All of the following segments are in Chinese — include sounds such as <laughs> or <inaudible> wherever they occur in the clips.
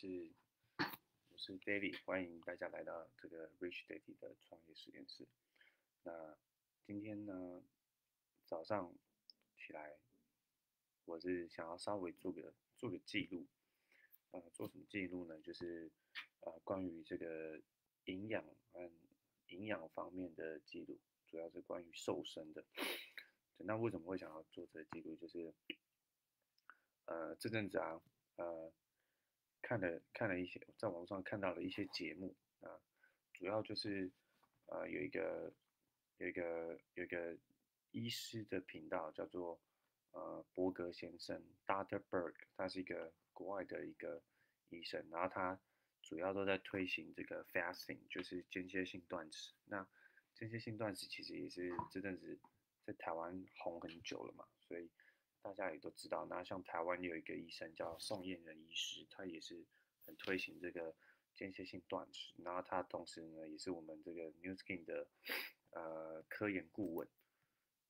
是我是 David，欢迎大家来到这个 Rich Daddy 的创业实验室。那今天呢，早上起来，我是想要稍微做个做个记录。呃，做什么记录呢？就是呃，关于这个营养和营养方面的记录，主要是关于瘦身的。那为什么会想要做这个记录？就是呃，这阵子啊，呃。看了看了一些，在网上看到了一些节目啊，主要就是呃有一个有一个有一个医师的频道叫做呃伯格先生 Doctor Berg，他是一个国外的一个医生，然后他主要都在推行这个 fasting，就是间歇性断食。那间歇性断食其实也是这阵子在台湾红很久了嘛，所以。大家也都知道，那像台湾有一个医生叫宋燕仁医师，他也是很推行这个间歇性断食，然后他同时呢也是我们这个 New Skin 的呃科研顾问。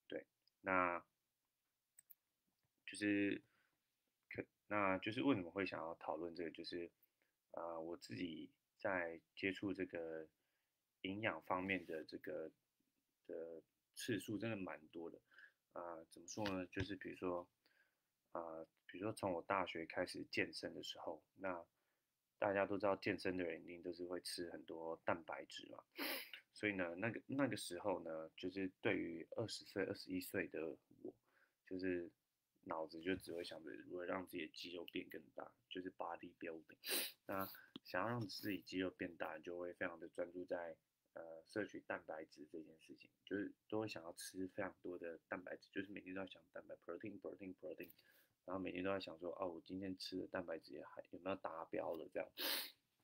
对，那就是可那就是为什么会想要讨论这个？就是呃我自己在接触这个营养方面的这个的次数真的蛮多的。啊，怎么说呢？就是比如说，啊，比如说从我大学开始健身的时候，那大家都知道健身的人一定都是会吃很多蛋白质嘛。所以呢，那个那个时候呢，就是对于二十岁、二十一岁的我，就是脑子就只会想着如何让自己的肌肉变更大，就是 body building。那想要让自己肌肉变大，就会非常的专注在。呃，摄取蛋白质这件事情，就是都会想要吃非常多的蛋白质，就是每天都在想蛋白，protein，protein，protein，然后每天都在想说，哦，我今天吃的蛋白质也还有没有达标了这样，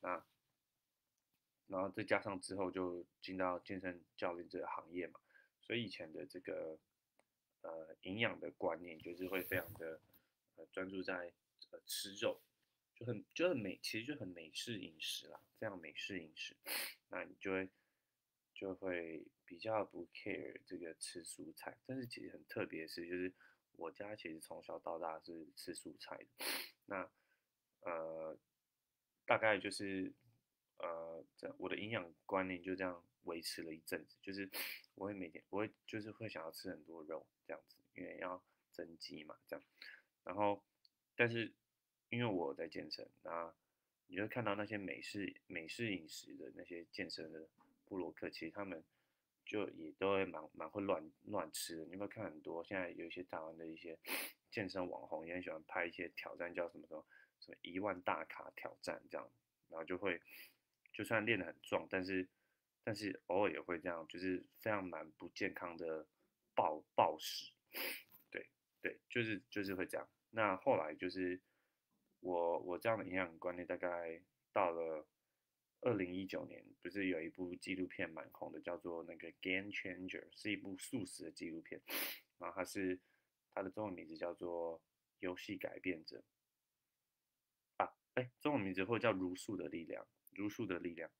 那，然后再加上之后就进到健身教练这个行业嘛，所以以前的这个呃营养的观念就是会非常的呃专注在呃吃肉。就很就很美，其实就很美式饮食啦，非常美式饮食，那你就会就会比较不 care 这个吃蔬菜，但是其实很特别是，就是我家其实从小到大是吃蔬菜的，那呃大概就是呃这我的营养观念就这样维持了一阵子，就是我会每天我会就是会想要吃很多肉这样子，因为要增肌嘛这样，然后但是。因为我在健身，那你就看到那些美式美式饮食的那些健身的布洛克，其实他们就也都会蛮蛮会乱乱吃的。你有没有看很多现在有一些台湾的一些 <coughs> 健身网红，也很喜欢拍一些挑战，叫什么什么什么一万大卡挑战这样，然后就会就算练得很壮，但是但是偶尔也会这样，就是非常蛮不健康的暴暴食。对对，就是就是会这样。那后来就是。我我这样的营养观念大概到了二零一九年，不是有一部纪录片蛮红的，叫做那个《Game Changer》，是一部素食的纪录片。然后它是它的中文名字叫做《游戏改变者》啊，哎，中文名字或叫《如素的力量》，如素的力量。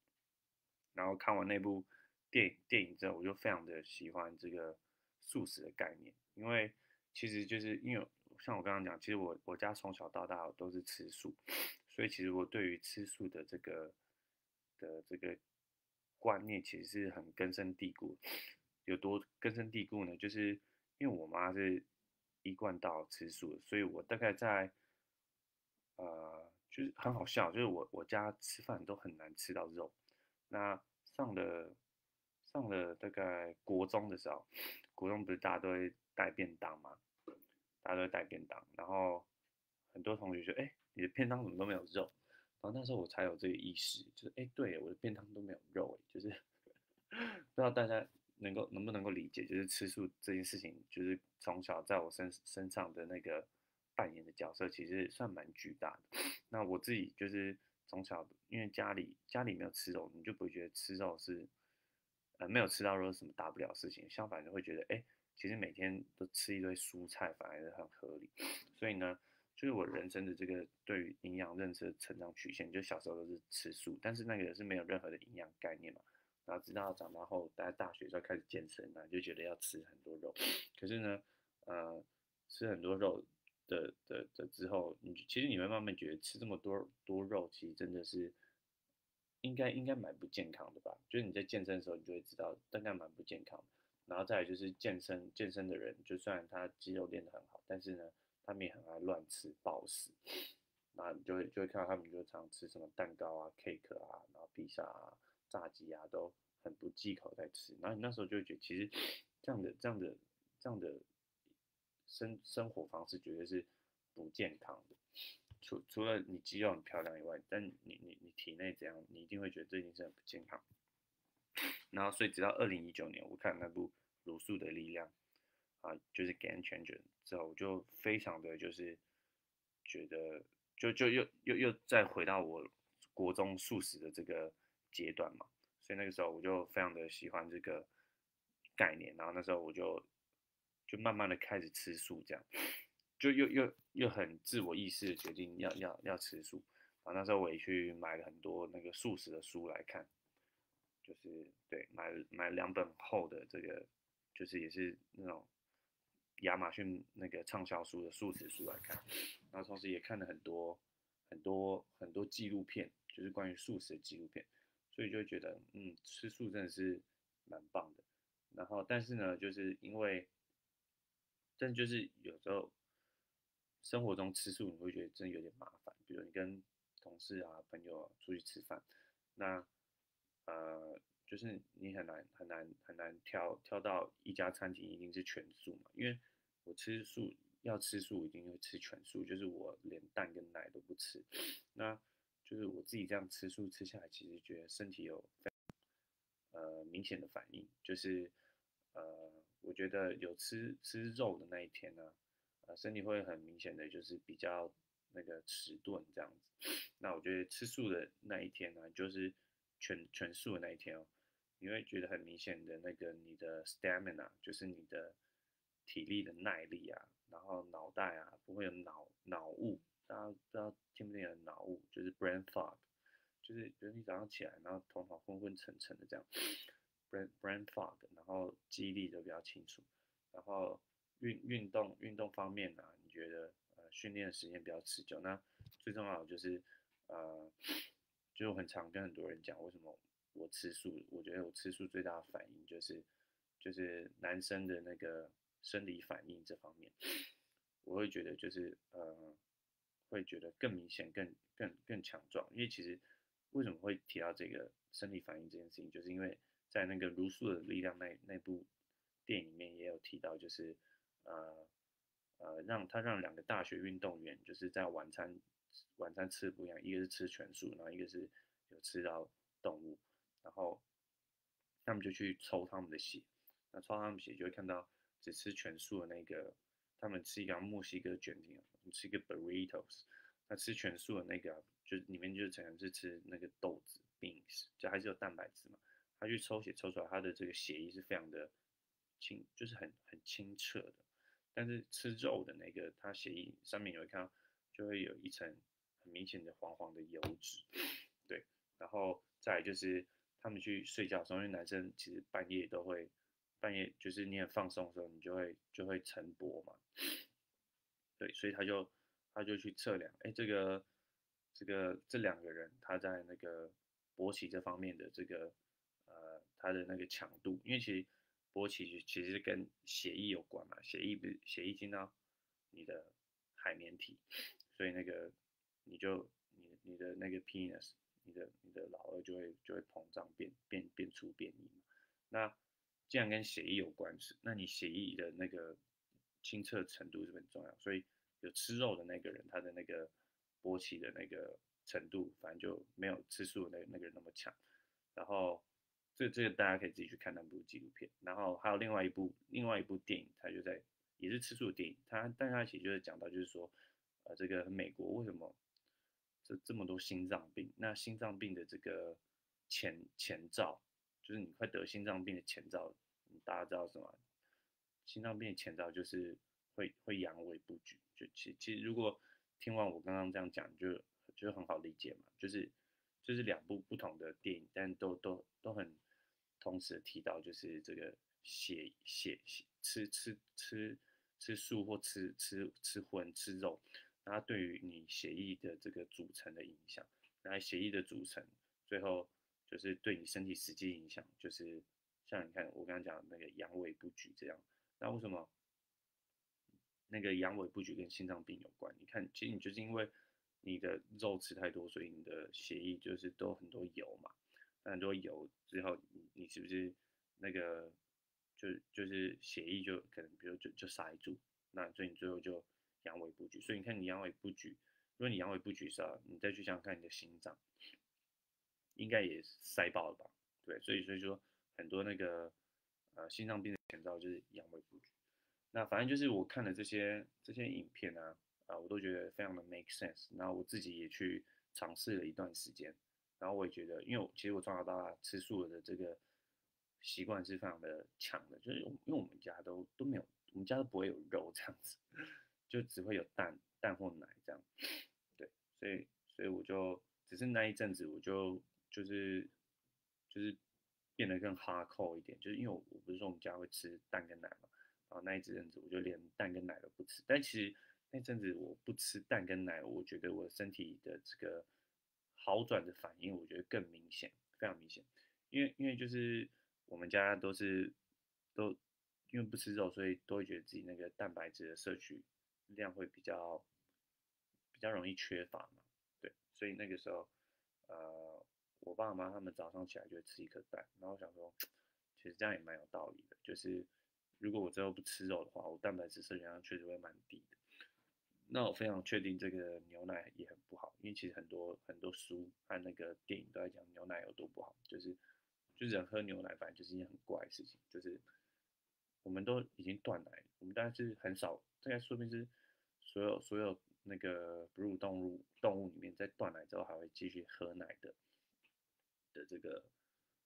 然后看完那部电影电影之后，我就非常的喜欢这个素食的概念，因为其实就是因为。像我刚刚讲，其实我我家从小到大都是吃素，所以其实我对于吃素的这个的这个观念其实是很根深蒂固。有多根深蒂固呢？就是因为我妈是一贯到吃素，所以我大概在呃，就是很好笑，就是我我家吃饭都很难吃到肉。那上了上了大概国中的时候，国中不是大家都会带便当吗？大家都会带便当，然后很多同学说：“哎，你的便当怎么都没有肉？”然后那时候我才有这个意识，就是“哎，对，我的便当都没有肉。”哎，就是 <laughs> 不知道大家能够能不能够理解，就是吃素这件事情，就是从小在我身身上的那个扮演的角色，其实算蛮巨大的。那我自己就是从小因为家里家里没有吃肉，你就不会觉得吃肉是呃没有吃到肉什么大不了事情，相反就会觉得哎。其实每天都吃一堆蔬菜，反而是很合理。所以呢，就是我人生的这个对于营养认知的成长曲线，就小时候都是吃素，但是那个是没有任何的营养概念嘛。然后直到长大后，大家大学时候开始健身，那就觉得要吃很多肉。可是呢，呃，吃很多肉的的的之后，你其实你会慢慢觉得吃这么多多肉，其实真的是应该应该蛮不健康的吧？就是你在健身的时候，你就会知道大概蛮不健康。然后再来就是健身健身的人，就算他肌肉练得很好，但是呢，他们也很爱乱吃暴食。那你就会就会看到他们就常吃什么蛋糕啊、cake 啊，然后披萨啊、炸鸡啊，都很不忌口在吃。然后你那时候就会觉得，其实这样的这样的这样的生生活方式绝对是不健康的。除除了你肌肉很漂亮以外，但你你你体内怎样，你一定会觉得这件事很不健康。<coughs> 然后所以直到二零一九年，我看那部《茹素的力量》啊，就是 Game Changer 之后，我就非常的就是觉得。就就又又又再回到我国中素食的这个阶段嘛，所以那个时候我就非常的喜欢这个概念，然后那时候我就就慢慢的开始吃素，这样就又又又很自我意识的决定要要要吃素，然后那时候我也去买了很多那个素食的书来看，就是对买买两本厚的这个，就是也是那种。亚马逊那个畅销书的素食书来看，然后同时也看了很多很多很多纪录片，就是关于素食的纪录片，所以就会觉得，嗯，吃素真的是蛮棒的。然后，但是呢，就是因为，但就是有时候生活中吃素，你会觉得真的有点麻烦。比如你跟同事啊、朋友出去吃饭，那呃。就是你很难很难很难挑挑到一家餐厅一定是全素嘛，因为我吃素要吃素一定会吃全素，就是我连蛋跟奶都不吃，那就是我自己这样吃素吃下来，其实觉得身体有呃明显的反应，就是呃我觉得有吃吃肉的那一天呢，呃身体会很明显的就是比较那个迟钝这样子，那我觉得吃素的那一天呢，就是全全素的那一天哦。你会觉得很明显的那个你的 stamina，就是你的体力的耐力啊，然后脑袋啊不会有脑脑雾，大家不知道听不听得懂脑雾，就是 brain fog，就是比如你早上起来，然后头脑昏昏沉沉的这样，brain brain fog，然后记忆力都比较清楚，然后运运动运动方面呢，你觉得呃训练的时间比较持久，那最重要的就是呃，就很常跟很多人讲为什么。我吃素，我觉得我吃素最大的反应就是，就是男生的那个生理反应这方面，我会觉得就是呃，会觉得更明显、更更更强壮。因为其实为什么会提到这个生理反应这件事情，就是因为在那个《如素的力量》那那部电影里面也有提到，就是呃呃，让他让两个大学运动员就是在晚餐晚餐吃的不一样，一个是吃全素，然后一个是有吃到动物。然后他们就去抽他们的血，那抽他们血就会看到只吃全素的那个，他们吃一个墨西哥卷饼，吃一个 burritos，那吃全素的那个就里面就可能是吃那个豆子 beans，就还是有蛋白质嘛。他去抽血抽出来，他的这个血液是非常的清，就是很很清澈的。但是吃肉的那个，他血液上面你会看到就会有一层很明显的黄黄的油脂，对，然后再就是。他们去睡觉的时候，因为男生其实半夜都会，半夜就是你很放松的时候，你就会就会晨勃嘛，对，所以他就他就去测量，哎，这个这个这两个人他在那个勃起这方面的这个呃他的那个强度，因为其实勃起其实跟血液有关嘛，血液不血液进到你的海绵体，所以那个你就你你的那个 penis。你的你的老二就会就会膨胀变变变粗变硬？那既然跟血液有关系，那你血液的那个清澈程度是很重要。所以有吃肉的那个人，他的那个勃起的那个程度，反正就没有吃素的那那个人那么强。然后这这个大家可以自己去看那部纪录片。然后还有另外一部另外一部电影，它就在也是吃素的电影，它但它其实就是讲到就是说，呃，这个美国为什么？这这么多心脏病，那心脏病的这个前前兆，就是你快得心脏病的前兆，大家知道什么？心脏病的前兆就是会会阳痿不举。就其其实如果听完我刚刚这样讲，就就很好理解嘛。就是就是两部不同的电影，但都都都很同时提到，就是这个血血血吃吃吃吃素或吃吃吃荤吃肉，那对于你血液的这个组成的影响，那血液的组成最后就是对你身体实际影响，就是像你看我刚刚讲那个阳痿不举这样，那为什么那个阳痿不举跟心脏病有关？你看，其实你就是因为你的肉吃太多，所以你的血液就是都很多油嘛，那很多油之后，你你是不是那个？就就是血液就可能，比如就就塞住，那所以你最后就阳痿不举。所以你看你阳痿不举，如果你阳痿不举时候，你再去想想看你的心脏，应该也塞爆了吧？对，所以所以说很多那个呃心脏病的前兆就是阳痿不举。那反正就是我看了这些这些影片啊，啊我都觉得非常的 make sense。然后我自己也去尝试了一段时间，然后我也觉得，因为其实我从小到大吃素的这个。习惯是非常的强的，就是因为我们家都都没有，我们家都不会有肉这样子，就只会有蛋蛋或奶这样，对，所以所以我就只是那一阵子我就就是就是变得更哈扣一点，就是因为我我不是说我们家会吃蛋跟奶嘛，然后那一阵子我就连蛋跟奶都不吃，但其实那阵子我不吃蛋跟奶，我觉得我身体的这个好转的反应，我觉得更明显，非常明显，因为因为就是。我们家都是都因为不吃肉，所以都会觉得自己那个蛋白质的摄取量会比较比较容易缺乏嘛。对，所以那个时候，呃，我爸妈他们早上起来就会吃一颗蛋，然后我想说，其实这样也蛮有道理的，就是如果我之后不吃肉的话，我蛋白质摄取量确实会蛮低的。那我非常确定这个牛奶也很不好，因为其实很多很多书和那个电影都在讲牛奶有多不好，就是。就人喝牛奶，反正就是一件很怪的事情。就是我们都已经断奶，我们但是很少，大概说明是所有所有那个哺乳动物动物里面，在断奶之后还会继续喝奶的的这个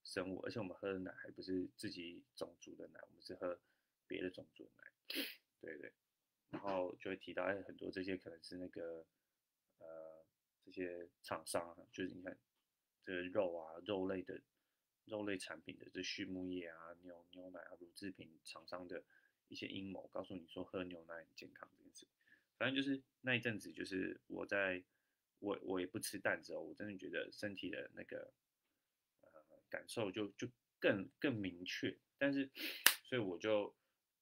生物。而且我们喝的奶还不是自己种族的奶，我们是喝别的种族的奶。对对。然后就会提到很多这些可能是那个呃这些厂商，就是你看这个肉啊肉类的。肉类产品的这畜牧业啊，牛牛奶啊，乳制品厂商的一些阴谋，告诉你说喝牛奶很健康这件事。反正就是那一阵子，就是我在我我也不吃蛋之后，我真的觉得身体的那个呃感受就就更更明确。但是，所以我就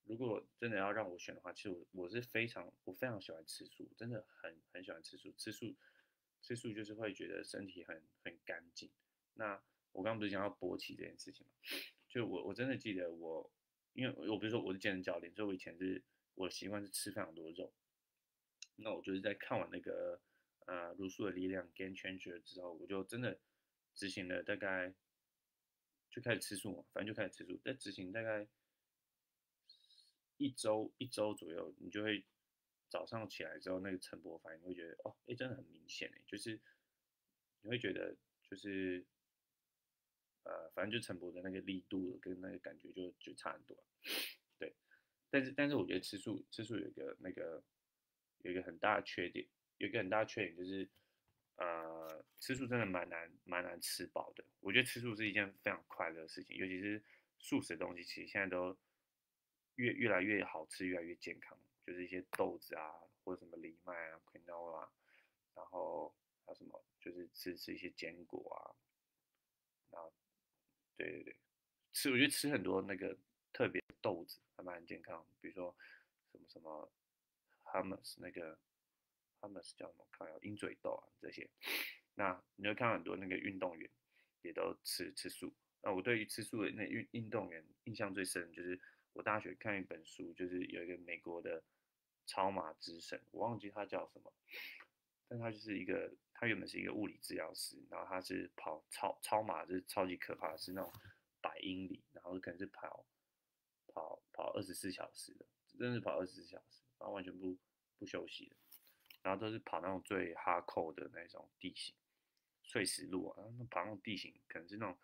如果真的要让我选的话，其实我我是非常我非常喜欢吃素，真的很很喜欢吃素。吃素吃素就是会觉得身体很很干净。那我刚刚不是讲到勃起这件事情嘛？就我我真的记得我，因为我比如说我是健身教练，所以我以前是我习惯是吃非常多肉。那我就是在看完那个呃《茹素的力量》Game Changer 之后，我就真的执行了大概就开始吃素嘛，反正就开始吃素。在执行大概一周一周左右，你就会早上起来之后那个晨勃反应，会觉得哦，哎，真的很明显哎，就是你会觉得就是。呃，反正就陈勃的那个力度跟那个感觉就就差很多，<laughs> 对。但是但是我觉得吃素吃素有一个那个有一个很大的缺点，有一个很大的缺点就是，呃，吃素真的蛮难蛮难吃饱的。我觉得吃素是一件非常快乐的事情，尤其是素食的东西，其实现在都越越来越好吃，越来越健康。就是一些豆子啊，或者什么藜麦啊、quinoa，然后还有什么，就是吃吃一些坚果啊，然后。对对对，吃我觉得吃很多那个特别豆子还蛮健康，比如说什么什么 hummus 那个 hummus 叫什么？看有鹰嘴豆啊这些。那你会看很多那个运动员也都吃吃素。那我对于吃素的那运运动员印象最深就是我大学看一本书，就是有一个美国的超马之神，我忘记他叫什么，但他就是一个。他原本是一个物理治疗师，然后他是跑超超马，就是超级可怕是那种百英里，然后可能是跑跑跑二十四小时的，真的是跑二十四小时，然后完全不不休息的，然后都是跑那种最哈扣的那种地形，碎石路啊，那跑那种地形可能是那种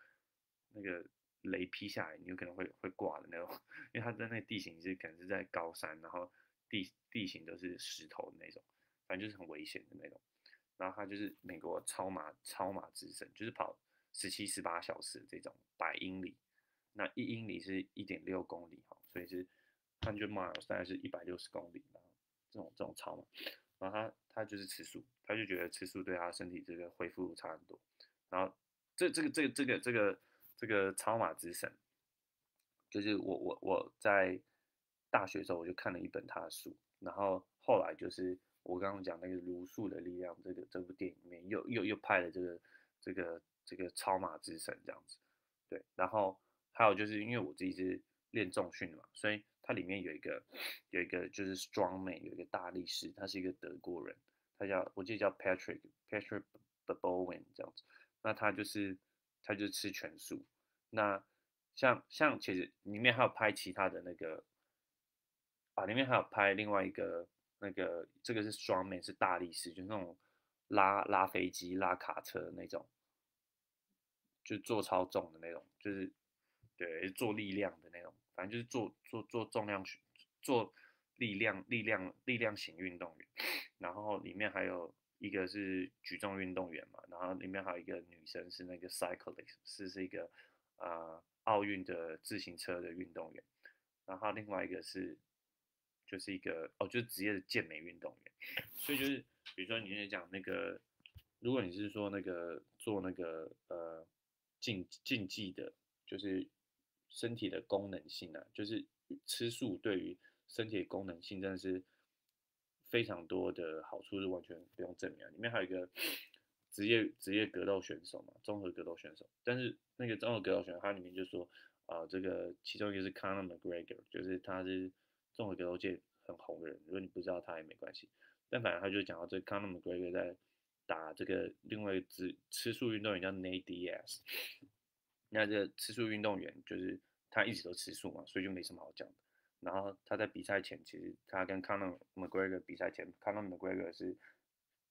那个雷劈下来，你有可能会会挂的那种，<laughs> 因为他在那地形是可能是在高山，然后地地形都是石头的那种，反正就是很危险的那种。然后他就是美国超马超马之神，就是跑十七十八小时这种百英里，那一英里是一点六公里哈，所以是 hundred miles，大概是一百六十公里吧，这种这种超嘛。然后他他就是吃素，他就觉得吃素对他身体这个恢复差很多。然后这这个这个这个这个这个超马之神，就是我我我在大学的时候我就看了一本他的书，然后后来就是我刚刚讲那个《如素的力量》这个这部电影里面又又又拍了这个这个这个超马之神这样子，对，然后还有就是因为我自己是练重训的嘛，所以它里面有一个有一个就是 Strongman 有一个大力士，他是一个德国人，他叫我记得叫 Patrick Patrick Bowen 这样子，那他就是他就是吃全素，那像像其实里面还有拍其他的那个啊，里面还有拍另外一个那个这个是 Strongman 是大力士，就是那种拉拉飞机拉卡车那种。就做超重的那种，就是对做力量的那种，反正就是做做做重量做力量力量力量型运动员。然后里面还有一个是举重运动员嘛，然后里面还有一个女生是那个 cyclist，是是一个呃奥运的自行车的运动员。然后另外一个是就是一个哦，就是职业的健美运动员。所以就是比如说你在讲那个，如果你是说那个做那个呃。竞竞技的，就是身体的功能性啊，就是吃素对于身体功能性真的是非常多的好处，是完全不用证明啊。里面还有一个职业职业格斗选手嘛，综合格斗选手。但是那个综合格斗选手，他里面就说啊，这个其中一个是 Conor McGregor，就是他是综合格斗界很红的人。如果你不知道他也没关系，但反正他就讲到这 Conor McGregor 在。打这个另外只吃素运动员叫 Nate Diaz，那这吃素运动员就是他一直都吃素嘛，所以就没什么好讲的。然后他在比赛前，其实他跟 Conor McGregor 比赛前，Conor McGregor 是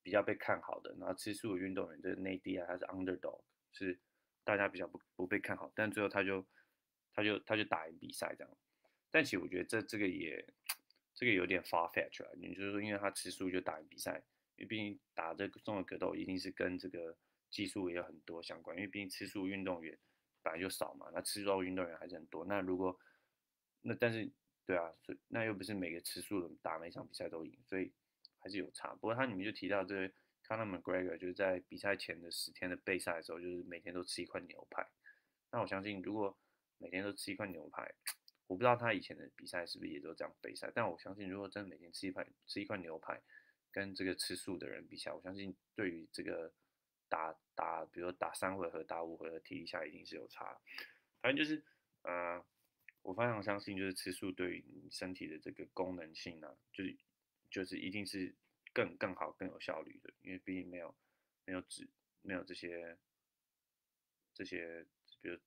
比较被看好的。然后吃素的运动员就是内地啊他是 underdog，是大家比较不不被看好。但最后他就他就他就打赢比赛这样。但其实我觉得这这个也这个有点 far fetch 了，你就是说因为他吃素就打赢比赛。因为毕竟打这个综合格斗一定是跟这个技术也有很多相关，因为毕竟吃素运动员本来就少嘛，那吃肉运动员还是很多。那如果那但是对啊，所以那又不是每个吃素的打每场比赛都赢，所以还是有差。不过它里面就提到这个 Conor McGregor 就是在比赛前的十天的备赛的时候，就是每天都吃一块牛排。那我相信如果每天都吃一块牛排，我不知道他以前的比赛是不是也都这样备赛，但我相信如果真的每天吃一块吃一块牛排。跟这个吃素的人比起来，我相信对于这个打打，比如打三回合、打五回合体力下一定是有差。反正就是，呃，我非常相信，就是吃素对于你身体的这个功能性呢，就是就是一定是更更好、更有效率的，因为毕竟没有没有脂、没有这些这些，比如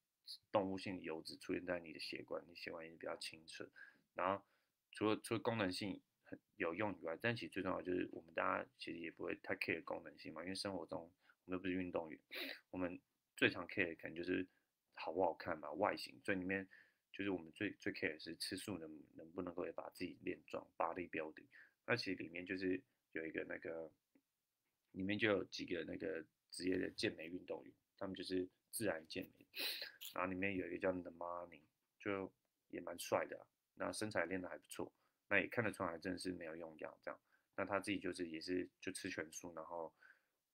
动物性油脂出现在你的血管，你血管也比较清澈。然后除了除了功能性。很有用以外，但其实最重要就是我们大家其实也不会太 care 功能性嘛，因为生活中我们又不是运动员，我们最常 care 的可能就是好不好看嘛，外形。所以里面就是我们最最 care 的是吃素能能不能够也把自己练壮，body building。那其实里面就是有一个那个，里面就有几个那个职业的健美运动员，他们就是自然健美，然后里面有一个叫 The Money，就也蛮帅的，那身材练得还不错。那也看得出来，真的是没有用药这样。那他自己就是也是就吃全素，然后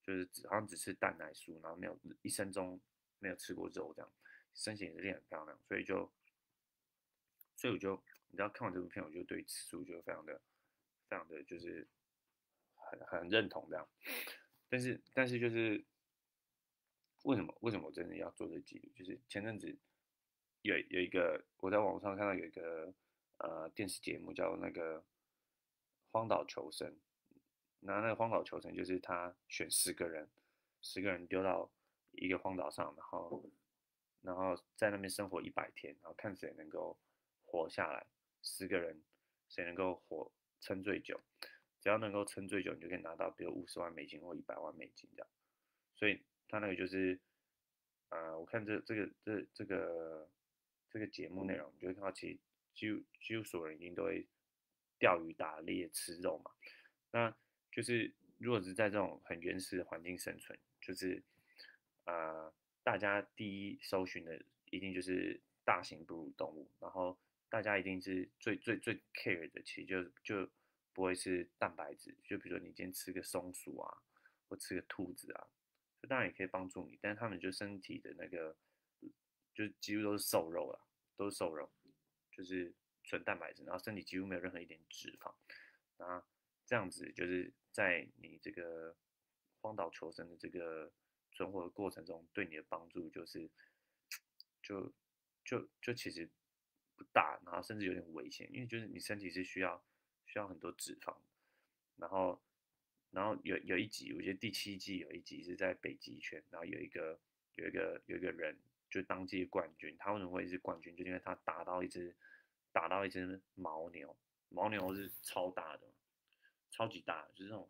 就是只好像只吃蛋奶素，然后没有一生中没有吃过肉这样，身形也是练很漂亮。所以就，所以我就你知道看完这部片，我就对吃素就非常的非常的就是很很认同这样。但是但是就是为什么为什么我真的要做这记录？就是前阵子有有一个我在网上看到有一个。呃，电视节目叫那个《荒岛求生》，那那个《荒岛求生》就是他选十个人，十个人丢到一个荒岛上，然后然后在那边生活一百天，然后看谁能够活下来。十个人谁能够活撑最久，只要能够撑最久，你就可以拿到比如五十万美金或一百万美金这样。所以他那个就是，呃，我看这这个这这个这个节目内容，你就会看到其实。几乎几乎所有人一定都会钓鱼、打猎、吃肉嘛。那就是如果是在这种很原始的环境生存，就是呃，大家第一搜寻的一定就是大型哺乳动物，然后大家一定是最最最 care 的，其实就就不会是蛋白质，就比如说你今天吃个松鼠啊，或吃个兔子啊，就当然也可以帮助你，但是他们就身体的那个，就几乎都是瘦肉了，都是瘦肉，就是纯蛋白质，然后身体几乎没有任何一点脂肪，那这样子就是在你这个荒岛求生的这个存活的过程中，对你的帮助就是，就就就其实不。大，然后甚至有点危险，因为就是你身体是需要需要很多脂肪，然后然后有有一集，我觉得第七季有一集是在北极圈，然后有一个有一个有一个人就当季冠军，他为什么会是冠军？就因为他打到一只打到一只牦牛，牦牛是超大的，超级大，就是那种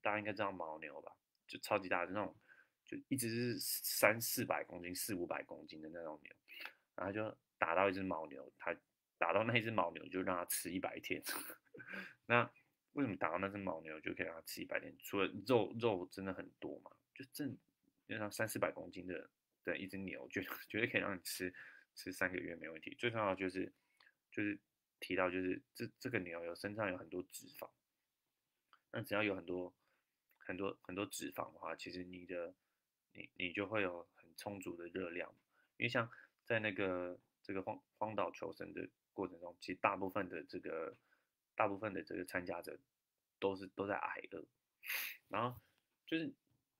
大家应该知道牦牛吧，就超级大的那种，就一直是三四百公斤、四五百公斤的那种牛，然后就。打到一只牦牛，他打到那一只牦牛就让它吃一百天。<laughs> 那为什么打到那只牦牛就可以让它吃一百天？除了肉肉真的很多嘛，就正像三四百公斤的的一只牛，就绝对可以让你吃吃三个月没问题。最重要就是就是提到就是这这个牛有身上有很多脂肪，那只要有很多很多很多脂肪的话，其实你的你你就会有很充足的热量，因为像在那个。这个荒荒岛求生的过程中，其实大部分的这个大部分的这个参加者都是都在挨饿，<laughs> 然后就是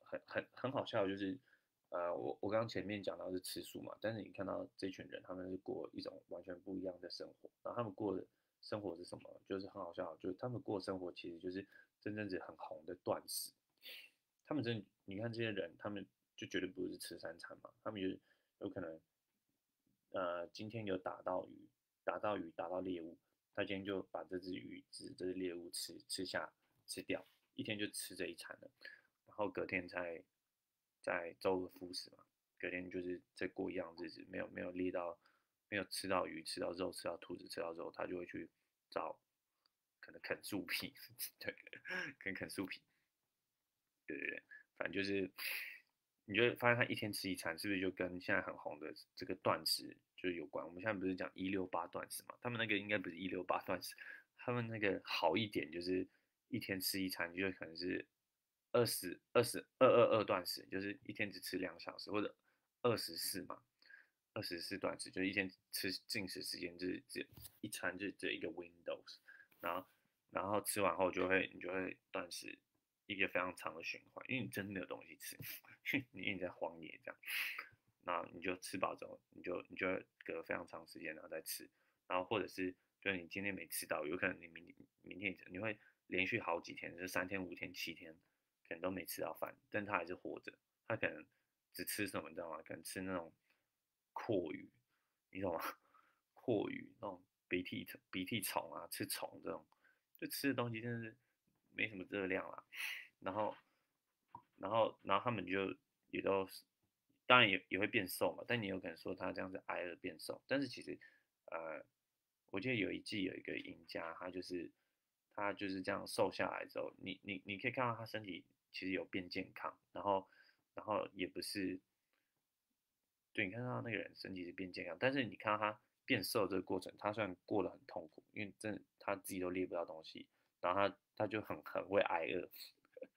很很很好笑，就是呃我我刚刚前面讲到是吃素嘛，但是你看到这群人他们是过一种完全不一样的生活，然后他们过的生活是什么？就是很好笑，就是他们过生活其实就是真正是很红的断食，他们真你看这些人，他们就绝对不是吃三餐嘛，他们就是有可能。呃，今天有打到鱼，打到鱼，打到猎物，他今天就把这只鱼、这这只猎物吃吃下吃掉，一天就吃这一餐了，然后隔天再在周而复始嘛，隔天就是再过一样日子，没有没有猎到，没有吃到鱼、吃到肉、吃到兔子、吃到肉，他就会去找可能啃树皮，<laughs> 对，啃啃树皮，对对对，反正就是。你就发现他一天吃一餐，是不是就跟现在很红的这个断食就有关？我们现在不是讲一六八断食嘛？他们那个应该不是一六八断食，他们那个好一点就是一天吃一餐，就可能是二十二十二二二断食，就是一天只吃两小时，或者二十四嘛，二十四断食，就一天吃进食时间就是只一餐就这一个 windows，然后然后吃完后就会你就会断食。一个非常长的循环，因为你真的没有东西吃，你因为你在荒野这样，那你就吃饱之后，你就你就隔非常长时间然后再吃，然后或者是就是你今天没吃到，有可能你明明天你会连续好几天，就是三天五天七天，可能都没吃到饭，但他还是活着，他可能只吃什么你知道吗？可能吃那种阔鱼，你懂吗？<laughs> 阔鱼那种鼻涕鼻涕虫啊，吃虫这种，就吃的东西真的是。没什么热量啦，然后，然后，然后他们就也都，当然也也会变瘦嘛。但你有可能说他这样子挨饿变瘦，但是其实，呃，我记得有一季有一个赢家，他就是他就是这样瘦下来之后，你你你可以看到他身体其实有变健康，然后然后也不是，对你看到那个人身体是变健康，但是你看到他变瘦这个过程，他虽然过得很痛苦，因为真他自己都猎不到东西。然后他他就很很会挨饿，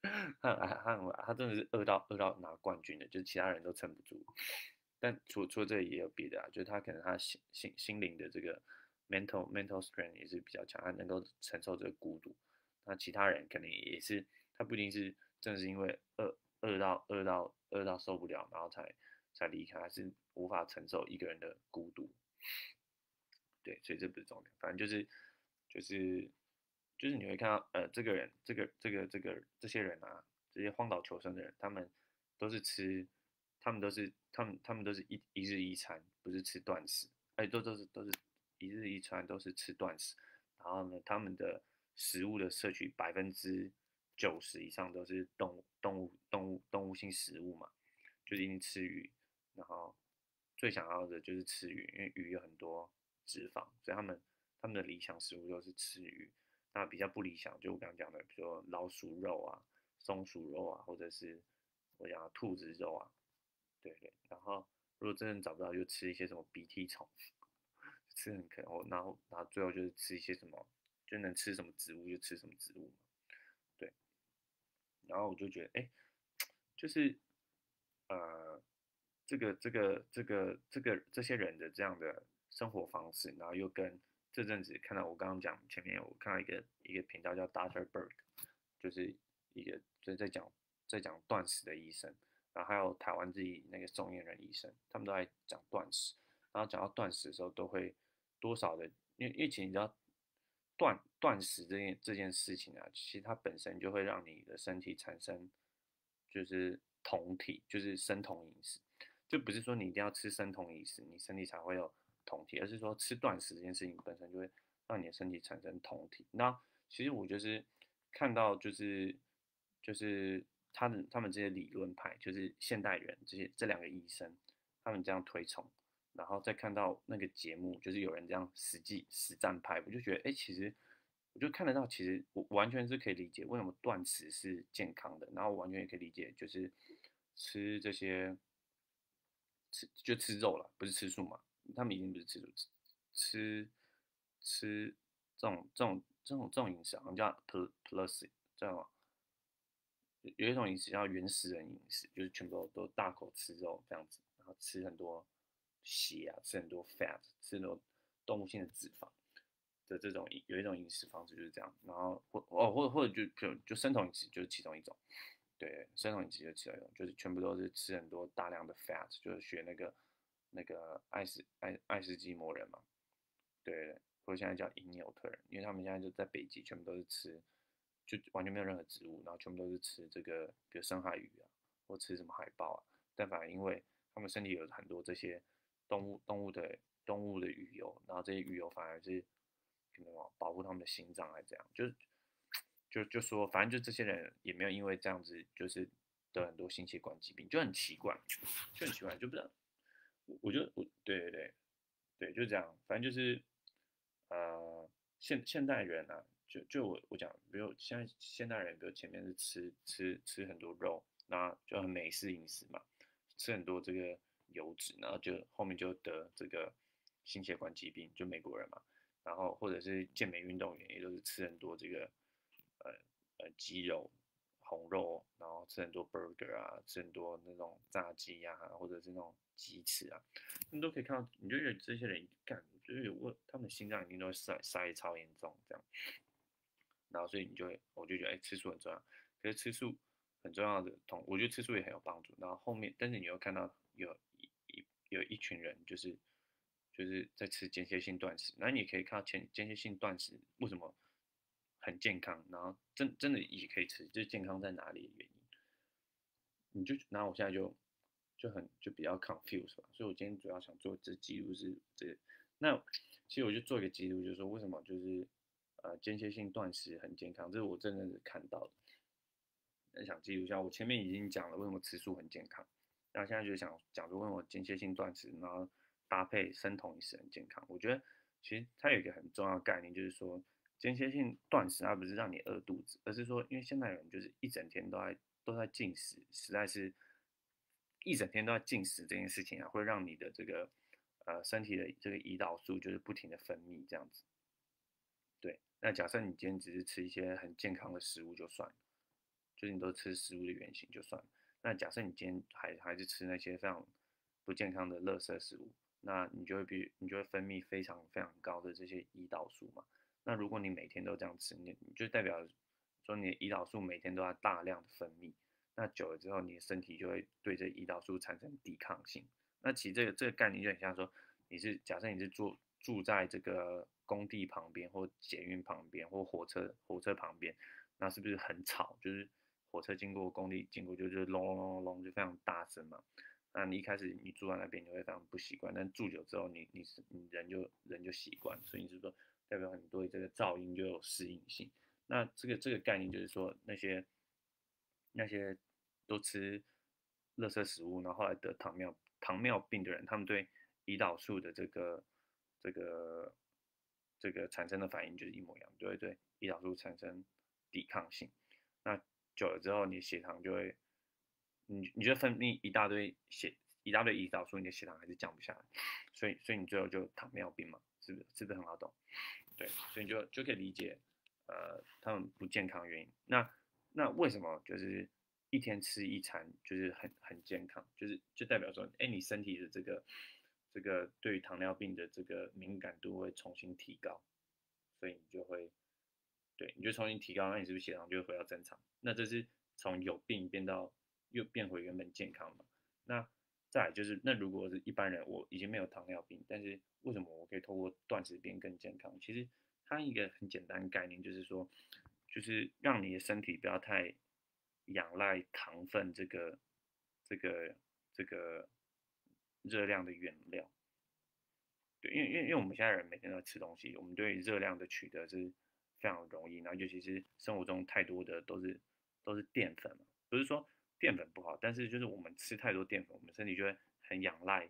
<laughs> 他很他他他真的是饿到饿到拿冠军的，就是其他人都撑不住。但除除了这也有别的啊，就是他可能他心心心灵的这个 mental mental strength 也是比较强，他能够承受这个孤独。那其他人可能也是，他不一定是正是因为饿饿到饿到饿到受不了，然后才才离开，还是无法承受一个人的孤独。对，所以这不是重点，反正就是就是。就是你会看到，呃，这个人，这个，这个，这个，这些人啊，这些荒岛求生的人，他们都是吃，他们都是，他们，他们都是一一日一餐，不是吃断食，哎，都都是都是一日一餐，都是吃断食。然后呢，他们的食物的摄取百分之九十以上都是动物，动物，动物，动物性食物嘛，就是一定吃鱼，然后最想要的就是吃鱼，因为鱼有很多脂肪，所以他们他们的理想食物都是吃鱼。那比较不理想，就我刚刚讲的，比如说老鼠肉啊、松鼠肉啊，或者是我讲兔子肉啊，对对。然后如果真的找不到，就吃一些什么鼻涕虫，<laughs> 吃很可能，然后然后最后就是吃一些什么，就能吃什么植物就吃什么植物，然后我就觉得，哎，就是呃，这个这个这个这个这些人的这样的生活方式，然后又跟这阵子看到我刚刚讲前面有看到一个一个频道叫 Doctor Berg，就是一个就是在讲在讲断食的医生，然后还有台湾自己那个宋燕人医生，他们都在讲断食。然后讲到断食的时候，都会多少的，因为因为其实你知道断断食这件这件事情啊，其实它本身就会让你的身体产生就是酮体，就是生酮饮食，就不是说你一定要吃生酮饮食，你身体才会有酮体，而是说吃断食这件事情本身就会让你的身体产生酮体。那其实我就是看到就是就是他的他们这些理论派，就是现代人这些这两个医生，他们这样推崇。然后再看到那个节目，就是有人这样实际实战拍，我就觉得，哎，其实我就看得到，其实我完全是可以理解为什么断食是健康的，然后完全也可以理解，就是吃这些吃就吃肉了，不是吃素嘛？他们已经不是吃素，吃吃这种这种这种这种饮食，好像叫 plus 这样，有一种饮食叫原始人饮食，就是全部都大口吃肉这样子，然后吃很多。血啊，吃很多 fat，吃很多动物性的脂肪的这种有一种饮食方式就是这样，然后或哦或者或者就就就生酮饮食就是其中一种，对，生酮饮食就其中一种，就是全部都是吃很多大量的 fat，就是学那个那个爱斯爱爱斯基摩人嘛，对，或者现在叫因纽特人，因为他们现在就在北极，全部都是吃，就完全没有任何植物，然后全部都是吃这个，比如深海鱼啊，或吃什么海豹啊，但反而因为他们身体有很多这些。动物动物的动物的鱼油，然后这些鱼油反而是可能保护他们的心脏，还这样，就就就说，反正就这些人也没有因为这样子就是得很多心血管疾病，就很奇怪，就很奇怪，就不知道，我我就我对对对对，就这样，反正就是呃现现代人啊，就就我我讲，比如现在现代人，比如前面是吃吃吃很多肉，那就很美式饮食嘛，吃很多这个。油脂，然后就后面就得这个心血管疾病，就美国人嘛，然后或者是健美运动员，也都是吃很多这个呃呃鸡肉、红肉，然后吃很多 burger 啊，吃很多那种炸鸡啊，或者是那种鸡翅啊，你都可以看到，你就觉得这些人干，就是有问他们的心脏一定都会塞塞超严重这样，然后所以你就会，我就觉得哎，吃素很重要，可是吃素很重要的同，我觉得吃素也很有帮助，然后后面，但是你又看到有一一。有一群人就是就是在吃间歇性断食，那你可以看到间间歇性断食为什么很健康，然后真真的也可以吃，就是健康在哪里的原因，你就然后我现在就就很就比较 confused 吧，所以我今天主要想做这记录是这，那其实我就做一个记录，就是说为什么就是呃间歇性断食很健康，这是我真正是看到的，想记录一下。我前面已经讲了为什么吃素很健康。那现在就想讲说，问我间歇性断食，然后搭配生酮饮食很健康。我觉得其实它有一个很重要的概念，就是说间歇性断食它不是让你饿肚子，而是说，因为现代人就是一整天都在都在进食，实在是，一整天都在进食这件事情啊，会让你的这个呃身体的这个胰岛素就是不停的分泌这样子。对，那假设你今天只是吃一些很健康的食物就算了，就是你都吃食物的原型就算了。那假设你今天还还是吃那些非常不健康的垃圾食物，那你就会比你就会分泌非常非常高的这些胰岛素嘛。那如果你每天都这样吃，你就代表说你的胰岛素每天都要大量的分泌，那久了之后，你的身体就会对这胰岛素产生抵抗性。那其实这个这个概念就很像说，你是假设你是住住在这个工地旁边，或捷运旁边，或火车火车旁边，那是不是很吵？就是。火车经过工地经过就就隆隆隆隆就非常大声嘛，那你一开始你住在那边你会非常不习惯，但住久之后你你是你人就人就习惯，所以你是说代表很多这个噪音就有适应性。那这个这个概念就是说那些那些都吃垃圾食物，然后后来得糖尿糖尿病的人，他们对胰岛素的这个这个这个产生的反应就是一模一样，就会对胰岛素产生抵抗性。那久了之后，你血糖就会，你你就分泌一大堆血，一大堆胰岛素，你的血糖还是降不下来，所以所以你最后就糖尿病嘛。是不是是不是很好懂？对，所以你就就可以理解，呃，他们不健康原因。那那为什么就是一天吃一餐就是很很健康？就是就代表说，哎，你身体的这个这个对于糖尿病的这个敏感度会重新提高，所以你就会，对，你就重新提高，那你是不是血糖就会回到正常？那这是从有病变到又变回原本健康嘛？那再就是，那如果是一般人，我已经没有糖尿病，但是为什么我可以透过断食变更健康？其实它一个很简单概念就是说，就是让你的身体不要太仰赖糖分这个这个这个热量的原料。对，因为因为因为我们现在人每天都在吃东西，我们对热量的取得是非常容易，然后尤其是生活中太多的都是都是淀粉嘛，不是说。淀粉不好，但是就是我们吃太多淀粉，我们身体就会很仰赖，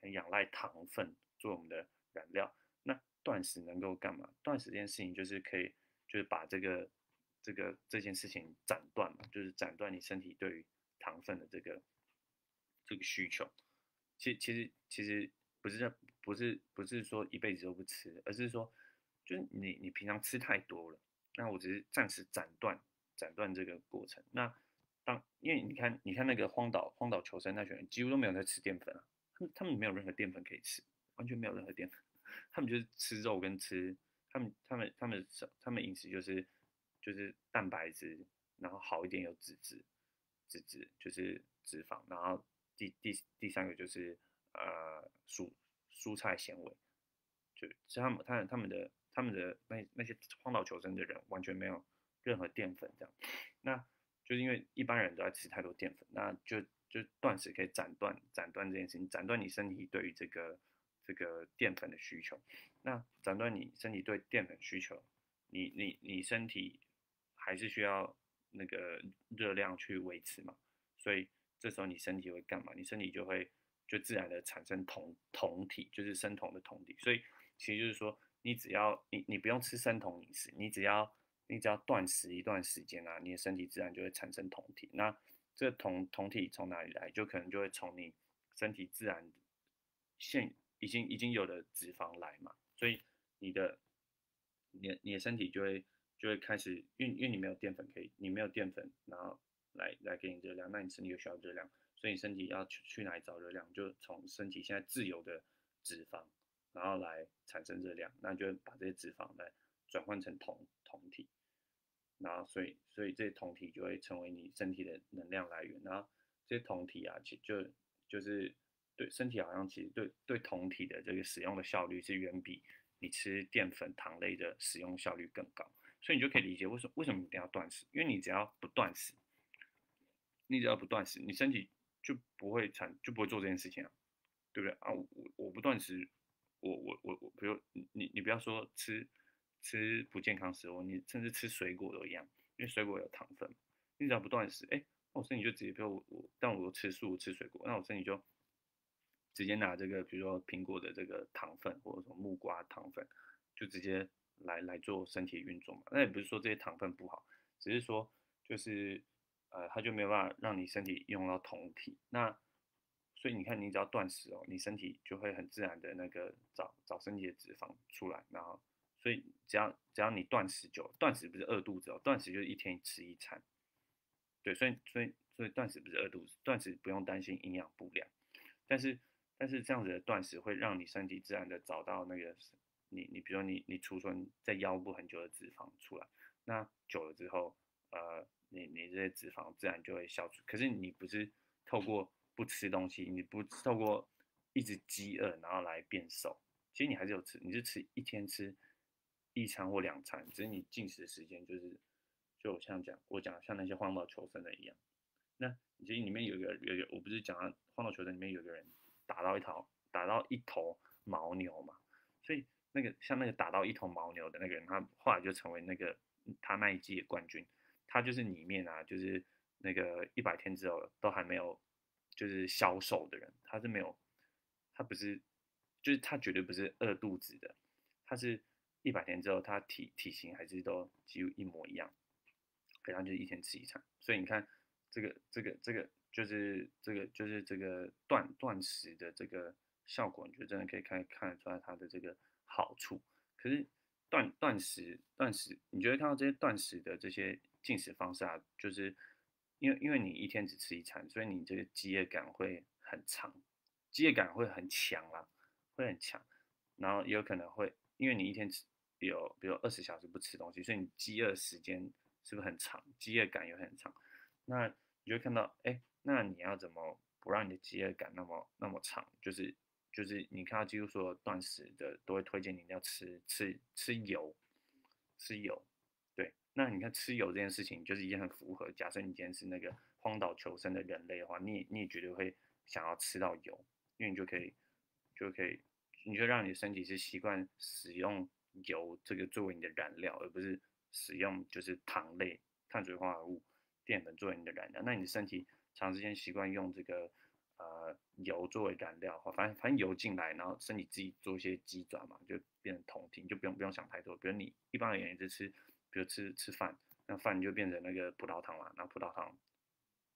很仰赖糖分做我们的燃料。那断食能够干嘛？断食这件事情就是可以，就是把这个这个这件事情斩断嘛，就是斩断你身体对于糖分的这个这个需求。其其实其实不是不是不是说一辈子都不吃，而是说就是你你平常吃太多了，那我只是暂时斩断斩断这个过程。那当因为你看，你看那个荒岛荒岛求生那群人，几乎都没有在吃淀粉啊，他们他们没有任何淀粉可以吃，完全没有任何淀粉，他们就是吃肉跟吃，他们他们他们他们饮食就是就是蛋白质，然后好一点有脂质，脂质就是脂肪，然后第第第三个就是呃蔬蔬菜纤维，就是他们他他们的他们的那那些荒岛求生的人完全没有任何淀粉这样，那。就是因为一般人都在吃太多淀粉，那就就断食可以斩断斩断这件事情，斩断你身体对于这个这个淀粉的需求。那斩断你身体对淀粉需求，你你你身体还是需要那个热量去维持嘛？所以这时候你身体会干嘛？你身体就会就自然的产生酮酮体，就是生酮的酮体。所以其实就是说，你只要你你不用吃生酮饮食，你只要你只要断食一段时间啊，你的身体自然就会产生酮体。那这酮酮体从哪里来？就可能就会从你身体自然现已经已经有的脂肪来嘛。所以你的你你的身体就会就会开始，因为因为你没有淀粉可以，你没有淀粉，然后来来给你热量，那你身体就需要热量，所以你身体要去去哪里找热量？就从身体现在自由的脂肪，然后来产生热量，那就把这些脂肪来转换成酮酮体。然后，所以，所以这些酮体就会成为你身体的能量来源。然后，这些酮体啊，其就就是对身体好像其实对对酮体的这个使用的效率是远比你吃淀粉糖类的使用效率更高。所以你就可以理解为什么为什么一定要断食，因为你只要不断食，你只要不断食，你身体就不会产就不会做这件事情啊，对不对啊？我我不断食，我我我我，比如你你不要说吃。吃不健康食物，你甚至吃水果都一样，因为水果有糖分。你只要不断食，哎，我身体就直接，比如我我，但我吃素吃水果，那我身体就直接拿这个，比如说苹果的这个糖分，或者说木瓜糖分，就直接来来做身体运作嘛。那也不是说这些糖分不好，只是说就是呃，它就没有办法让你身体用到酮体。那所以你看，你只要断食哦，你身体就会很自然的那个找找身体的脂肪出来，然后。所以只要只要你断食久，断食不是饿肚子哦，断食就是一天吃一餐。对，所以所以所以断食不是饿肚子，断食不用担心营养不良。但是但是这样子的断食会让你身体自然的找到那个你你比如说你你储存在腰部很久的脂肪出来，那久了之后，呃，你你这些脂肪自然就会消除。可是你不是透过不吃东西，你不透过一直饥饿然后来变瘦，其实你还是有吃，你是吃一天吃。一餐或两餐，只是你进食的时间就是，就像讲我讲像那些荒岛求生的一样，那其实里面有一个有一个，我不是讲荒岛求生里面有个人打到一头打到一头牦牛嘛，所以那个像那个打到一头牦牛的那个人，他后来就成为那个他那一季的冠军，他就是里面啊，就是那个一百天之后都还没有就是消瘦的人，他是没有，他不是，就是他绝对不是饿肚子的，他是。一百天之后，他体体型还是都几乎一模一样，可能就是一天吃一餐。所以你看，这个这个这个就是这个就是这个断断食的这个效果，你就真的可以看看得出来它的这个好处。可是断断食断食，你觉得看到这些断食的这些进食方式啊，就是因为因为你一天只吃一餐，所以你这个饥饿感会很长，饥饿感会很强啦，会很强。然后也有可能会，因为你一天吃有比如二十小时不吃东西，所以你饥饿时间是不是很长？饥饿感也很长。那你就会看到，哎，那你要怎么不让你的饥饿感那么那么长？就是就是你看到几乎所有断食的都会推荐你要吃吃吃油，吃油。对，那你看吃油这件事情，就是一件很符合。假设你今天是那个荒岛求生的人类的话，你你也绝对会想要吃到油，因为你就可以就可以。你就让你的身体是习惯使用油这个作为你的燃料，而不是使用就是糖类、碳水化合物、淀粉作为你的燃料。那你的身体长时间习惯用这个呃油作为燃料的话，反正反正油进来，然后身体自己做一些机转嘛，就变成酮体，就不用不用想太多。比如你一般而言是吃，比如吃吃饭，那饭就变成那个葡萄糖嘛，那葡萄糖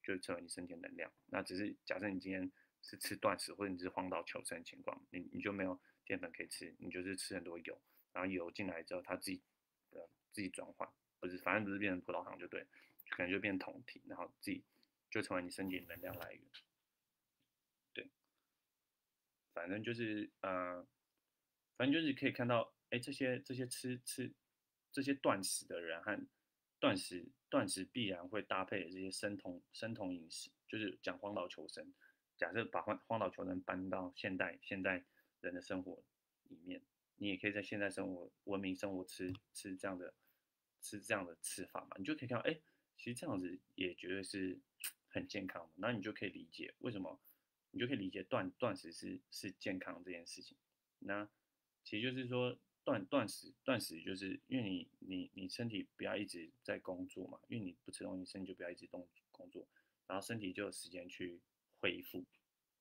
就成为你身体的能量。那只是假设你今天。是吃断食或者你是荒岛求生的情况，你你就没有淀粉可以吃，你就是吃很多油，然后油进来之后，它自己呃自己转换，不是反正不是变成葡萄糖就对，可能就变酮体，然后自己就成为你身体能量来源。对，反正就是呃，反正就是可以看到，哎，这些这些吃吃这些断食的人和断食断食必然会搭配的这些生酮生酮饮食，就是讲荒岛求生。假设把荒荒岛求生搬到现代现代人的生活里面，你也可以在现代生活文明生活吃吃这样的吃这样的吃法嘛？你就可以看到，哎，其实这样子也绝对是 <tsk> 很健康的。那你就可以理解为什么，你就可以理解断断食是是健康这件事情。那其实就是说断断食断食就是因为你你你身体不要一直在工作嘛，因为你不吃东西，身体就不要一直动工作，然后身体就有时间去。恢复，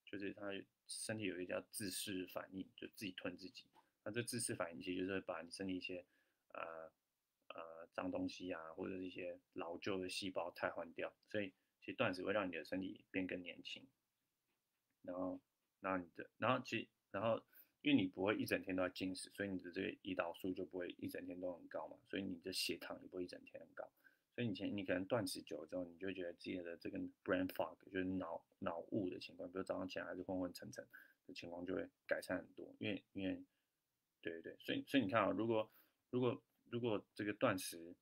就是他身体有一个叫自噬反应，就自己吞自己。那这自噬反应其实就是把你身体一些呃呃脏东西啊，或者是一些老旧的细胞替换掉。所以其实断食会让你的身体变更年轻。然后，然后你的，然后其，然后因为你不会一整天都在进食，所以你的这个胰岛素就不会一整天都很高嘛，所以你的血糖也不会一整天很高。所以以前你可能断食久了之后，你就觉得自己的这个 brain fog 就是脑脑雾的情况，比如早上起来还是昏昏沉沉的情况就会改善很多。因为因为对对对，所以所以你看啊，如果如果如果这个断食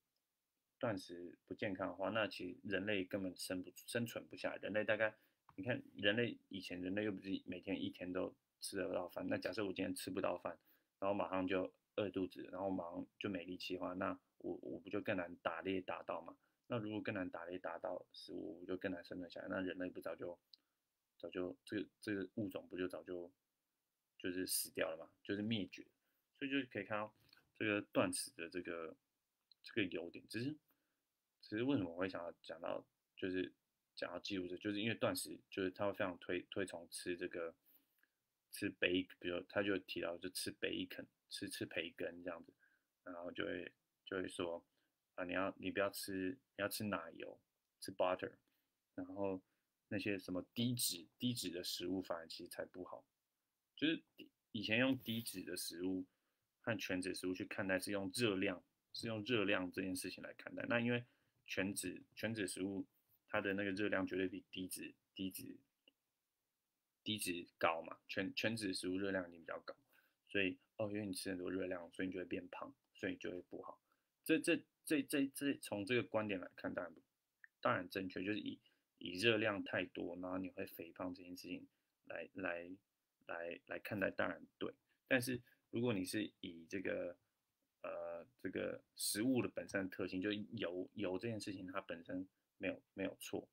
断食不健康的话，那其实人类根本生不生存不下来。人类大概你看人类以前人类又不是每天一天都吃得到饭，那假设我今天吃不到饭，然后马上就饿肚子，然后马上就没力气的话，那我我不就更难打猎打到嘛？那如果更难打猎打到食物，我就更难生存下来。那人类不早就早就这个这个物种不就早就就是死掉了嘛？就是灭绝。所以就可以看到这个断食的这个这个优点。只是只是为什么我会想要讲到就是讲到记录这，就是因为断食就是他会非常推推崇吃这个吃培，比如他就提到就吃培根，吃吃培根这样子，然后就会。就会说啊，你要你不要吃，你要吃奶油，吃 butter，然后那些什么低脂低脂的食物反而其实才不好。就是以前用低脂的食物和全脂食物去看待，是用热量，是用热量这件事情来看待。那因为全脂全脂食物它的那个热量绝对比低脂低脂低脂高嘛，全全脂食物热量已经比较高，所以哦，因为你吃很多热量，所以你就会变胖，所以你就会不好。这这这这这从这个观点来看，当然当然正确，就是以以热量太多，然后你会肥胖这件事情来来来来看待，当然对。但是如果你是以这个呃这个食物的本身的特性，就油油这件事情，它本身没有没有错，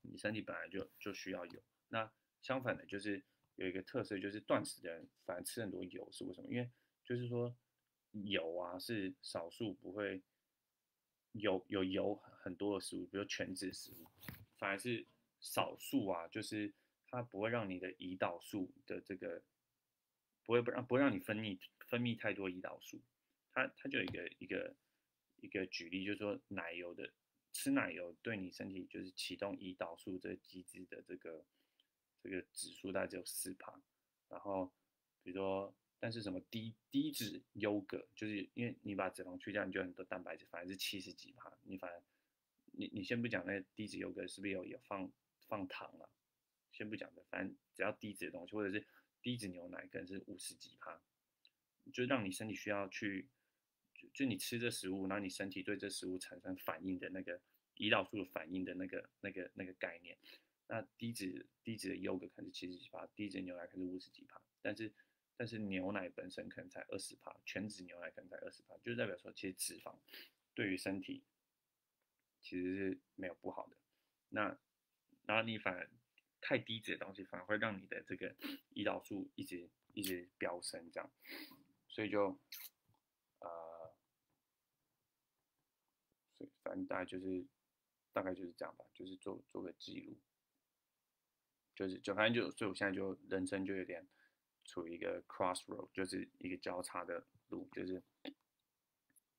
你身体本来就就需要油。那相反的，就是有一个特色，就是断食的人反而吃很多油，是为什么？因为就是说。油啊，是少数不会有有油很多的食物，比如全脂食物，反而是少数啊，就是它不会让你的胰岛素的这个不会不让不会让你分泌分泌太多胰岛素。它它就有一个一个一个举例，就是说奶油的吃奶油对你身体就是启动胰岛素这个机制的这个这个指数大概只有四帕，然后比如说。但是什么低低脂优格，就是因为你把脂肪去掉，你就很多蛋白质，反而是七十几帕，你反而你你先不讲那低脂优格是不是有有放放糖啊？先不讲的，反正只要低脂的东西，或者是低脂牛奶，可能是五十几帕，就让你身体需要去，就就你吃这食物，然后你身体对这食物产生反应的那个胰岛素反应的那个那个那个概念。那低脂低脂的优格可能是七十几帕，低脂牛奶可能是五十几帕，但是但是牛奶本身可能才二十帕，全脂牛奶可能才二十帕，就代表说其实脂肪对于身体其实是没有不好的。那然后你反而太低脂的东西反而会让你的这个 <sniffs> 胰岛素一直一直飙升，这样，所以就呃，所以反正大概就是大概就是这样吧，就是做做个记录。就是就反正就，所以我现在就人生就有点处于一个 crossroad，就是一个交叉的路，就是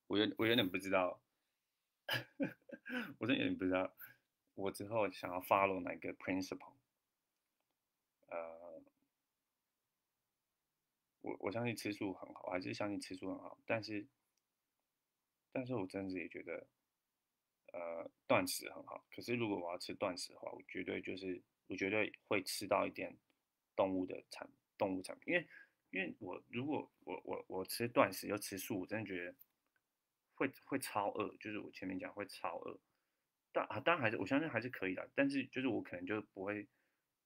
我有我有点不知道，<laughs> 我真有点不知道我之后想要 follow 哪个 principle。呃，我我相信吃素很好，我还是相信吃素很好，但是但是我真的也觉得，呃，断食很好。可是如果我要吃断食的话，我绝对就是。我绝对会吃到一点动物的产动物产品，因为因为我如果我我我吃断食又吃素，我真的觉得会会超饿，就是我前面讲会超饿，但啊当然还是我相信还是可以的，但是就是我可能就不会，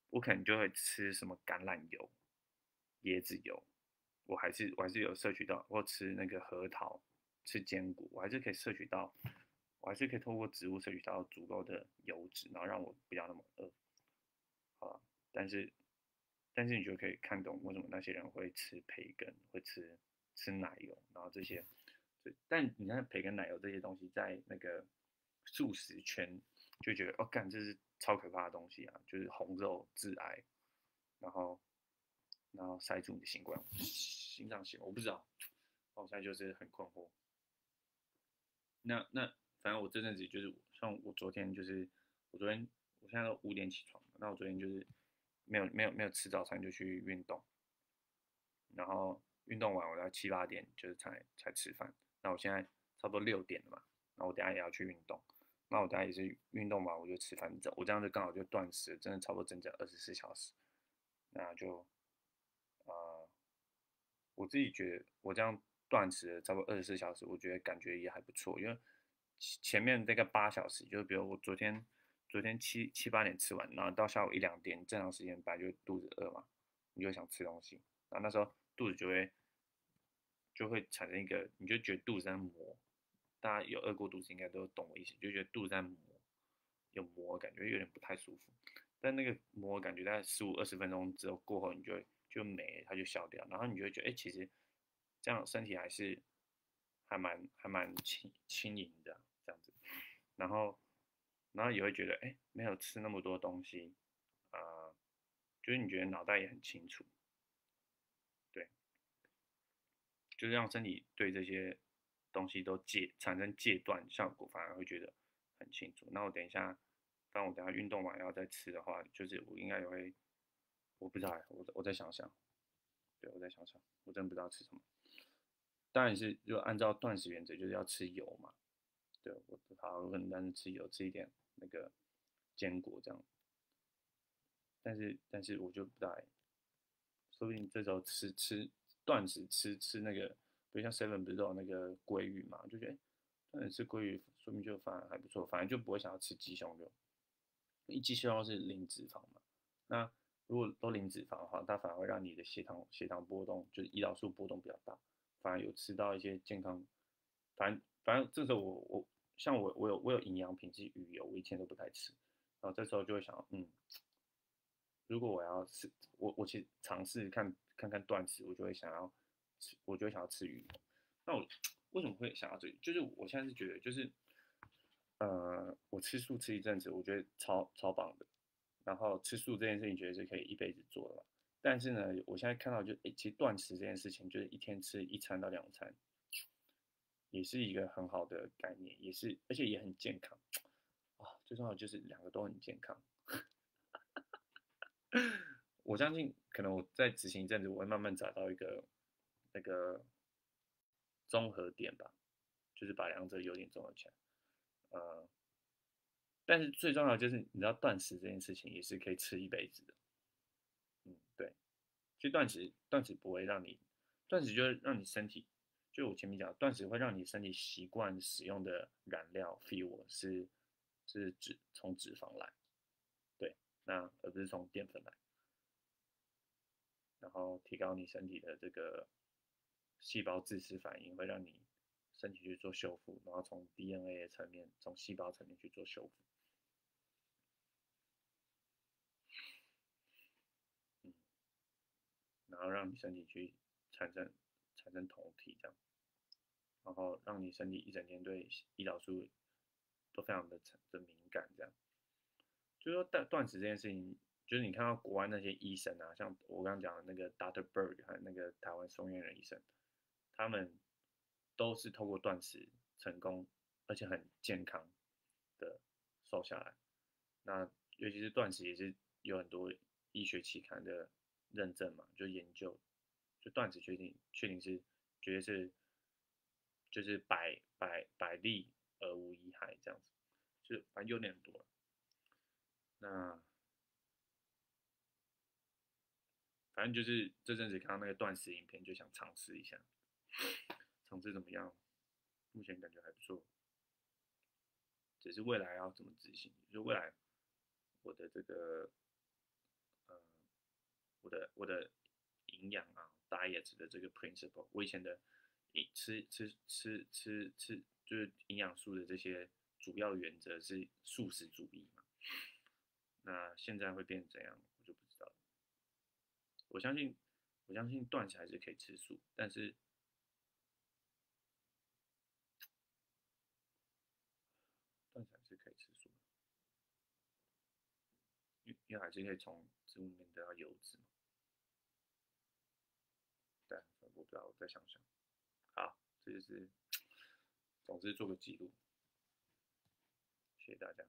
我可能就会吃什么橄榄油、椰子油，我还是我还是有摄取到，或吃那个核桃、吃坚果，我还是可以摄取到，我还是可以透过植物摄取到足够的油脂，然后让我不要那么饿。啊，但是，但是你就可以看懂为什么那些人会吃培根，会吃吃奶油，然后这些，但你看培根、奶油这些东西在那个素食圈就觉得，哦，干这是超可怕的东西啊，就是红肉致癌，然后，然后塞住你的心冠、心脏血，我不知道，我现在就是很困惑。那那反正我这阵子就是像我昨天就是我昨天。我现在都五点起床，那我昨天就是没有没有没有吃早餐就去运动，然后运动完我要七八点就是才才吃饭，那我现在差不多六点了嘛，那我等下也要去运动，那我等下也是运动完我就吃饭，我这样就刚好就断食，真的差不多整整二十四小时，那就呃我自己觉得我这样断食差不多二十四小时，我觉得感觉也还不错，因为前面那个八小时，就是比如我昨天。昨天七七八点吃完，然后到下午一两点正常时间本来就肚子饿嘛，你就想吃东西，然后那时候肚子就会就会产生一个，你就觉得肚子在磨，大家有饿过肚子应该都懂我意思，就觉得肚子在磨，有磨感觉有点不太舒服，但那个磨感觉在十五二十分钟之后过后，你就就没，它就消掉，然后你就会觉得，哎，其实这样身体还是还蛮还蛮轻轻盈的这样子，然后。然后也会觉得，哎，没有吃那么多东西，啊，就是你觉得脑袋也很清楚，对，就是让身体对这些东西都戒产生戒断效果，反而会觉得很清楚。那我等一下，当我等下运动完要再吃的话，就是我应该也会，我不知道，我我再想想，对我再想想，我真不知道吃什么。当然是就按照断食原则，就是要吃油嘛，对我好，我可能单是吃油，吃一点。那个坚果这样，但是但是我就不太，说不定这时候吃吃断食吃吃那个，比如像 seven 不是都有那个鲑鱼嘛，就觉得断食吃鲑鱼，说明就反而还不错，反正就不会想要吃鸡胸肉，因为鸡胸肉是零脂肪嘛。那如果都零脂肪的话，它反而会让你的血糖血糖波动，就是胰岛素波动比较大，反而有吃到一些健康，反正反正这时候我我。像我，我有我有营养品是鱼油，我以前都不太吃，然后这时候就会想，嗯，如果我要吃，我我其实尝试看看看断食，我就会想要我就想要吃鱼。那我为什么会想要这？就是我现在是觉得，就是呃，我吃素吃一阵子，我觉得超超棒的。然后吃素这件事情，觉得是可以一辈子做的。但是呢，我现在看到就，诶，其实断食这件事情，就是一天吃一餐到两餐。也是一个很好的概念，也是，而且也很健康啊！最重要就是两个都很健康。<laughs> 我相信，可能我在执行一阵子，我会慢慢找到一个那个综合点吧，就是把两者有点综合起来。呃，但是最重要就是你知道断食这件事情也是可以吃一辈子的。嗯，对，其实断食断食不会让你断食就是让你身体，就我前面讲断食会让你身体习惯使用的燃料 fuel 是是脂从脂肪来，对，那而不是从淀粉来。然后提高你身体的这个细胞自噬反应，会让你身体去做修复，然后从 DNA 的层面、从细胞层面去做修复，嗯，然后让你身体去产生产生酮体这样，然后让你身体一整天对胰岛素都非常的的敏感这样，就说断断食这件事情。就是你看到国外那些医生啊，像我刚刚讲的那个 Dr. Berg 还有那个台湾松原人医生，他们都是透过断食成功，而且很健康的瘦下来。那尤其是断食也是有很多医学期刊的认证嘛，就研究，就断食确定确定是绝对是就是百百百利而无一害这样子，就反正优点很多。那。反正就是这阵子看到那个断食影片，就想尝试一下，尝试怎么样？目前感觉还不错，只是未来要怎么执行？就未来我的这个，呃，我的我的营养啊，diet 的这个 principle，我以前的一吃吃吃吃吃，就是营养素的这些主要原则是素食主义嘛，那现在会变怎样？我相信，我相信断食还是可以吃素，但是断食还是可以吃素，因为还是可以从植物里面得到油脂嘛。但，我不知道，我再想想。好，这就是，总之做个记录，谢谢大家。